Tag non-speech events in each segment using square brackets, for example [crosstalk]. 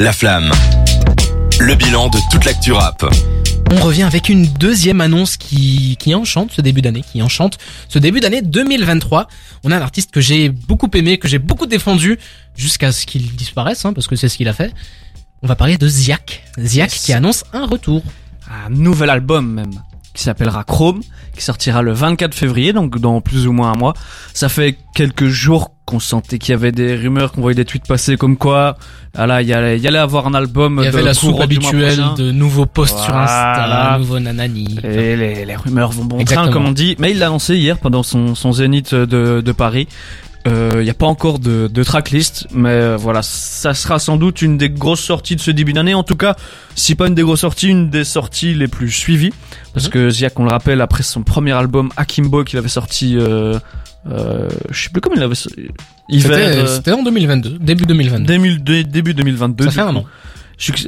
La flamme. Le bilan de toute l'actu rap. On revient avec une deuxième annonce qui, qui enchante ce début d'année, qui enchante ce début d'année 2023. On a un artiste que j'ai beaucoup aimé, que j'ai beaucoup défendu, jusqu'à ce qu'il disparaisse, hein, parce que c'est ce qu'il a fait. On va parler de Ziak. Ziak Yes. qui annonce un retour. un nouvel album même qui s'appellera Chrome qui sortira le 24 février donc dans plus ou moins un mois ça fait quelques jours qu'on sentait qu'il y avait des rumeurs qu'on voyait des tweets passer comme quoi ah là il y allait, il y allait avoir un album Il y avait de la soupe habituelle de nouveaux posts sur Insta, nanani. et les, les rumeurs vont bon Exactement. train comme on dit mais il l'a annoncé hier pendant son, son zénith de, de Paris Euh, il n'y a pas encore de, de tracklist, mais euh, voilà, ça sera sans doute une des grosses sorties de ce début d'année. En tout cas, si pas une des grosses sorties, une des sorties les plus suivies. Parce Mhm. que Ziak, on le rappelle, après son premier album Akimbo qu'il avait sorti, euh, euh, je sais plus comment il avait, C'était euh, c'était en 2022, début 2022. début, dé- début 2022. Ça fait un an.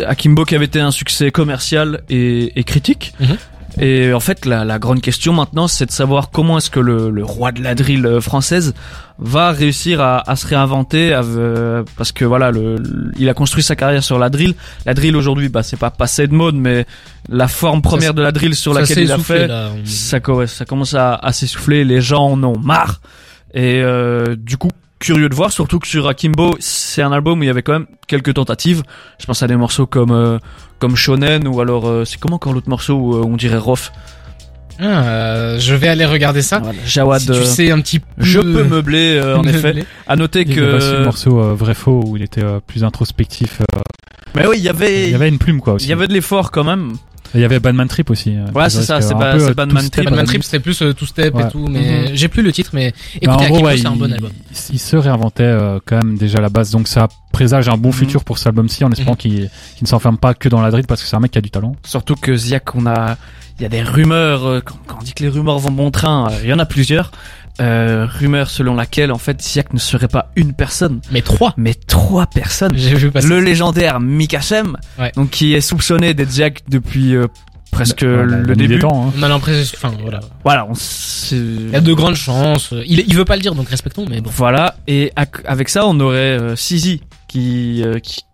Akimbo qui avait été un succès commercial et, et critique. Mhm. Et en fait, la, la grande question maintenant, c'est de savoir comment est-ce que le, le roi de la drill euh, française va réussir à, à se réinventer, à- euh, parce que voilà, le, le- il a construit sa carrière sur la drill. La drill aujourd'hui, bah c'est pas passé de mode, mais la forme première de la drill sur laquelle il a fait, là. On- ça, ouais, ça commence à, à s'essouffler, les gens en ont marre. Et euh, du coup, curieux de voir, surtout que sur Akimbo, c'est un album où il y avait quand même quelques tentatives. Je pense à des morceaux comme euh, comme Shonen ou alors euh, c'est comment encore l'autre morceau où euh, on dirait Rof? Ah, euh, je vais aller regarder ça. Voilà, Jawad. si tu euh, sais un petit peu. je peux meubler euh, en [laughs] effet. À noter Il y avait aussi le que morceau euh, vrai faux où il était euh, plus introspectif. euh, mais oui, il y avait il y avait une plume quoi aussi. il y avait de l'effort quand même. Il y avait Badman Trip aussi. euh, Ouais, c'est ça, c'est pas- c'est euh, Badman two-step Trip. Batman Trip c'était plus euh, two step Ouais. et tout, mais Mhm. j'ai plus le titre, mais en écoutez, gros, Akimbo, ouais, c'est un il, bon album. il- il se réinventait euh, quand même déjà à la base, donc ça présage un bon Mhm. futur pour cet album-ci en espérant Mhm. qu'il qu'il ne s'enferme pas que dans la drill parce que c'est un mec qui a du talent. Surtout que Ziak, on a, il y a des rumeurs. euh, Quand, quand on dit que les rumeurs vont bon train, euh, il y en a plusieurs. Euh, rumeurs selon laquelle en fait Ziak ne serait pas une personne, Mais trois. mais trois personnes. J'ai vu passer. Le légendaire Mikachem, Ouais. donc qui est soupçonné d'être Ziak depuis euh, presque la- la le des début. temps, hein. On a l'impression, enfin voilà. Voilà, on Il y a de grandes chances. Il, il veut pas le dire, donc respectons, mais bon. Voilà, et avec ça, on aurait euh, Sizi qui, euh, qui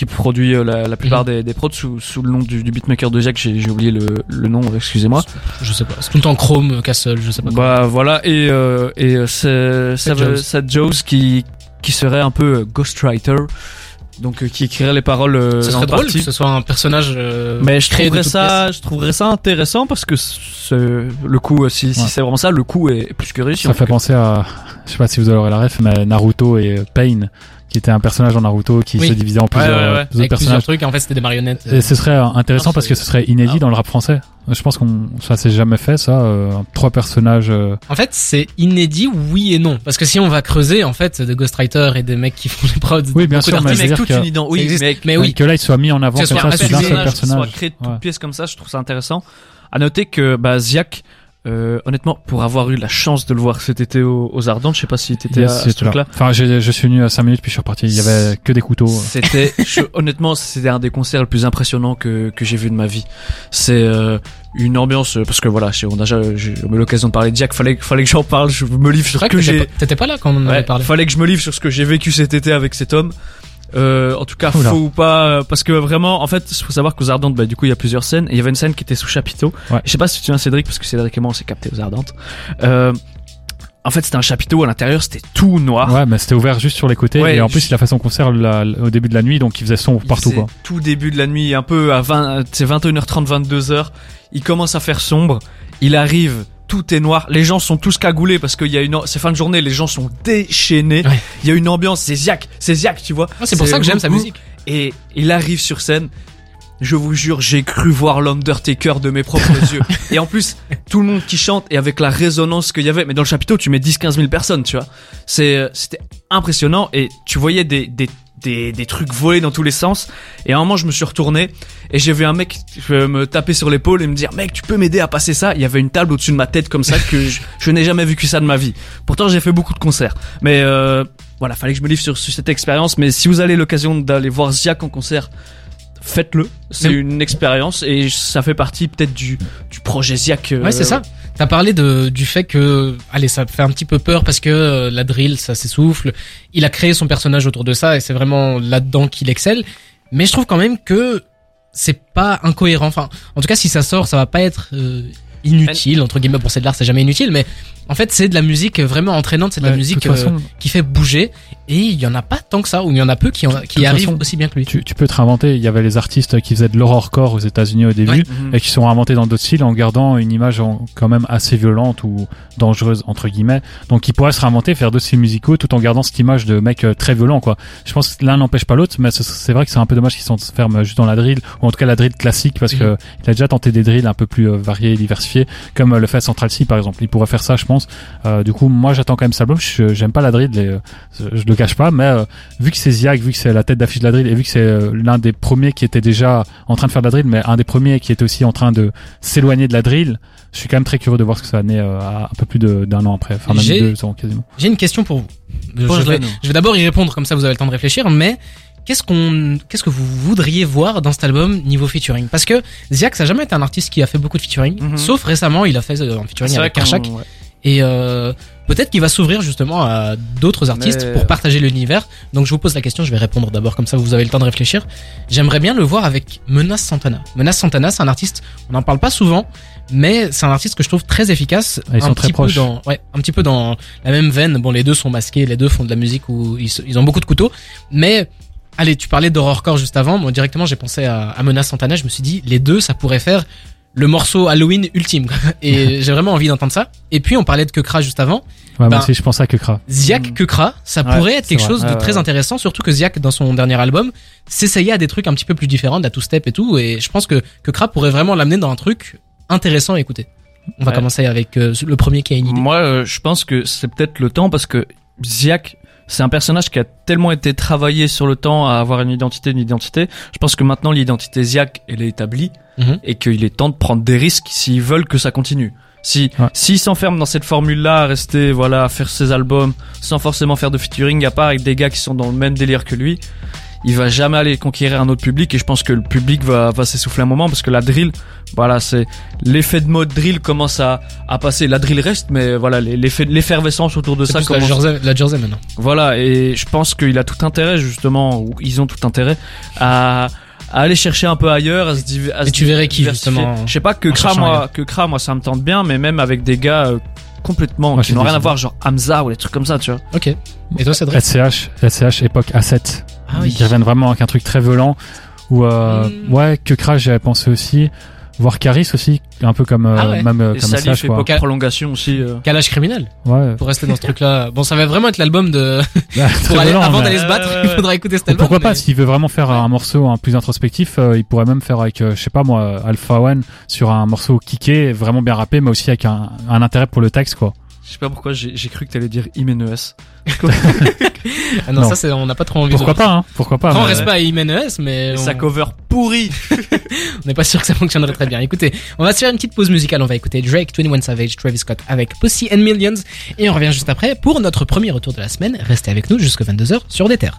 qui produit euh, la, la plupart Mhm. des, des prods sous, sous le nom du, du beatmaker de Jack. J'ai oublié le, le nom, excusez-moi. Je sais pas. C'est tout le temps Chrome, Castle, je sais pas. quoi. Bah voilà, et euh, et euh, c'est Seth Jones. Qui qui serait un peu euh, ghostwriter, donc euh, qui écrirait les paroles. euh, Ce en serait drôle partie. que ce soit un personnage. euh, Mais je trouverais ça, je trouverais ça intéressant parce que le coup, euh, si, c'est vraiment ça, le coup est plus que réussi. Ça en fait penser à, je sais pas si vous aurez la ref, mais Naruto et euh, Pain, qui était un personnage dans Naruto qui Oui. se divisait en Ouais, plusieurs, ouais, ouais. euh, Avec plusieurs personnages. trucs, en fait, c'était des marionnettes. Et ce serait euh, intéressant Non, parce que c'est- ce serait inédit Ah. dans le rap français. Je pense qu'on ça s'est jamais fait ça. euh, trois personnages. euh, En fait, c'est inédit, oui et non. Parce que si on va creuser, en fait, des ghostwriters et des mecs qui font les prods. Oui, bien sûr, mais avec toute que- une idée. Oui, mais Mais oui. que là il soit mis en avant Que ce comme soit ça sous un seul personnage soit créé de toutes Ouais. pièces comme ça, je trouve ça intéressant. À noter que bah, Ziak, euh, honnêtement, pour avoir eu la chance de le voir cet été aux, aux Ardentes, je sais pas si t'étais Yes, à ce truc-là. Enfin, je suis venu à 5 minutes puis je suis reparti. Il y avait que des couteaux. C'était, [laughs] honnêtement, c'était un des concerts le plus impressionnant que, que j'ai vu de ma vie. C'est euh, une ambiance, euh, parce que voilà, on a déjà j'ai eu l'occasion de parler de Ziak, fallait, fallait que j'en parle, je me livre sur ce que j'ai. pas- t'étais pas là quand on en Ouais, avait parlé. fallait que je me livre sur ce que j'ai vécu cet été avec cet homme. Euh, en tout cas, Oula. faux ou pas, euh, parce que vraiment, en fait, il faut savoir qu'aux Ardentes, bah, du coup, il y a plusieurs scènes, et il y avait une scène qui était sous chapiteau. Ouais. Je sais pas si tu te souviens Cédric, parce que Cédric et moi, on s'est capté aux Ardentes. Euh, en fait, c'était un chapiteau, à l'intérieur, c'était tout noir. Ouais, mais c'était ouvert juste sur les côtés Ouais, et en plus il a fait son concert la- au début de la nuit donc il faisait sombre partout quoi. Tout début de la nuit, un peu à 20, c'est 21h30, 22h. Il commence à faire sombre. Il arrive, tout est noir. Les gens sont tous cagoulés parce qu'il y a une, c'est fin de journée, les gens sont déchaînés. Ouais. Il y a une ambiance, c'est Ziak, c'est Ziak, tu vois. C'est pour ça que j'aime sa musique. Et il arrive sur scène. Je vous jure, j'ai cru voir l'Undertaker de mes propres [laughs] yeux. Et en plus, tout le monde qui chante et avec la résonance qu'il y avait. Mais dans le chapiteau, tu mets 10-15 000 personnes, tu vois. C'est, euh, c'était impressionnant et tu voyais des, des, des, des trucs voler dans tous les sens. Et à un moment, je me suis retourné et j'ai vu un mec me taper sur l'épaule et me dire, mec, tu peux m'aider à passer ça? Il y avait une table au-dessus de ma tête comme ça que je, je n'ai jamais vécu ça de ma vie. Pourtant, j'ai fait beaucoup de concerts. Mais, euh, voilà, fallait que je me livre sur, sur cette expérience. Mais si vous avez l'occasion d'aller voir Ziak en concert, faites-le. C'est une expérience et ça fait partie peut-être du, du projet Ziak. euh, Ouais, c'est ça. T'as parlé de, du fait que, allez, ça fait un petit peu peur parce que euh, la drill, ça s'essouffle. Il a créé son personnage autour de ça et c'est vraiment là-dedans qu'il excelle. Mais je trouve quand même que c'est pas incohérent. Enfin, en tout cas, si ça sort, ça va pas être euh, inutile entre guillemets. Bon, c'est de l'art, c'est jamais inutile, mais en fait, c'est de la musique vraiment entraînante. C'est de la musique de toute façon, euh, qui fait bouger. Et il y en a pas tant que ça, ou il y en a peu qui, en- qui arrivent façon, aussi bien que lui. tu, tu peux te réinventer. Il y avait les artistes qui faisaient de l'horrorcore aux États-Unis au début. Ouais. Et qui sont inventés dans d'autres styles en gardant une image en- quand même assez violente ou dangereuse entre guillemets. Donc ils pourraient se réinventer, faire d'autres styles musicaux tout en gardant cette image de mec euh, très violent quoi. Je pense que l'un n'empêche pas l'autre, mais ce- c'est vrai que c'est un peu dommage qu'ils s'enferment juste dans la drill ou en tout cas la drill classique parce que il a déjà tenté des drills un peu plus euh, variés et diversifiés comme euh, le fait Central C par exemple. Il pourrait faire ça je pense. Euh, du coup moi j'attends quand même cet album. Je- J'aime pas la drill, et, euh, je le cache pas, mais euh, vu que c'est Ziak, vu que c'est la tête d'affiche de la drill et vu que c'est euh, l'un des premiers qui était déjà en train de faire de la drill, mais un des premiers qui était aussi en train de s'éloigner de la drill, je suis quand même très curieux de voir ce que ça euh, à un peu plus de- d'un an après, enfin deux ans quasiment. J'ai une question pour vous. Je vais, je vais d'abord y répondre, comme ça vous avez le temps de réfléchir, mais qu'est-ce qu'on, qu'est-ce que vous voudriez voir dans cet album niveau featuring? Parce que Ziak, ça a jamais été un artiste qui a fait beaucoup de featuring, Mhm. sauf récemment, il a fait euh, un featuring avec Kershak. qu'on- ouais. Et euh, peut-être qu'il va s'ouvrir justement à d'autres artistes Mais- pour partager l'univers. Donc je vous pose la question, je vais répondre d'abord comme ça vous avez le temps de réfléchir. J'aimerais bien le voir avec Menace Santana. Menace Santana, c'est un artiste, on n'en parle pas souvent, mais c'est un artiste que je trouve très efficace. Ah, ils un sont très petit proches. peu dans, ouais, un petit peu dans la même veine. Bon, les deux sont masqués, les deux font de la musique où ils ont beaucoup de couteaux, mais Allez, tu parlais d'horrorcore juste avant. Moi, directement, j'ai pensé à, à Menace Santana. Je me suis dit, les deux, ça pourrait faire le morceau Halloween ultime. quoi. [laughs] Et [laughs] j'ai vraiment envie d'entendre ça. Et puis, on parlait de Kekra juste avant. Ouais, Ben, moi aussi je pense à Kekra. Ziak Mm. Kekra, ça Ouais, pourrait être quelque vrai. chose de Ouais, très ouais. intéressant, surtout que Ziak, dans son dernier album, s'essayait à des trucs un petit peu plus différents, de la two-step et tout, et je pense que Kekra pourrait vraiment l'amener dans un truc intéressant à écouter. On va Ouais. commencer avec euh, le premier qui a une idée. Moi, euh, je pense que c'est peut-être le temps parce que Ziak, c'est un personnage qui a tellement été travaillé sur le temps à avoir une identité, une identité. Je pense que maintenant l'identité Ziak, elle est établie Mhm. et qu'il est temps de prendre des risques s'ils veulent que ça continue. Si Ouais. s'il s'enferme dans cette formule-là, à rester voilà, à faire ses albums sans forcément faire de featuring, à part avec des gars qui sont dans le même délire que lui, il va jamais aller conquérir un autre public et je pense que le public va, va s'essouffler un moment parce que la drill, voilà, c'est l'effet de mode drill commence à, à passer. La drill reste, mais voilà, l'effet, l'effervescence autour de C'est ça plus la commence. jersey, la jersey maintenant. Voilà, et je pense qu'il a tout intérêt justement, ou ils ont tout intérêt à, à aller chercher un peu ailleurs, à se, div- à Et se tu verrais qui, diversifier. justement, Je sais pas que en Kra, moi, ailleurs que Kra, moi, ça me tente bien, mais même avec des gars euh, complètement Moi, qui c'est n'ont rien à voir, genre Hamza ou des trucs comme ça, tu vois. Ok. Et toi, Cédric? SCH, SCH époque A7. Ah oui. Qui reviennent vraiment avec un truc très violent. Ou euh, Mm. ouais, Kekra j'avais pensé aussi. Voir Caris aussi, un peu comme euh, Ah ouais. même euh, Et comme quoi. époque prolongation aussi. euh. Calage criminel, Ouais. pour rester dans ce truc-là. Bon, ça va vraiment être l'album de, [laughs] pour aller, violent, avant mais- d'aller se battre, il faudra écouter cet Ou album. pourquoi pas s'il veut vraiment faire un morceau un plus introspectif, euh, il pourrait même faire avec euh, je sais pas moi Alpha One sur un morceau kické, vraiment bien rappé, mais aussi avec un, un intérêt pour le texte quoi. Je sais pas pourquoi j'ai j'ai cru que t'allais dire Imenes. [laughs] Ah non, Non. ça c'est, on n'a pas trop envie Pourquoi de... pas hein Pourquoi pas Grand respect à Imenes, mais on sa cover pourrie. [laughs] on n'est pas sûr que ça fonctionnerait très bien. Écoutez, on va se faire une petite pause musicale. On va écouter Drake, 21 Savage, Travis Scott avec Pussy and Millions. Et on revient juste après pour notre premier retour de la semaine. Restez avec nous jusqu'à 22h sur des terres.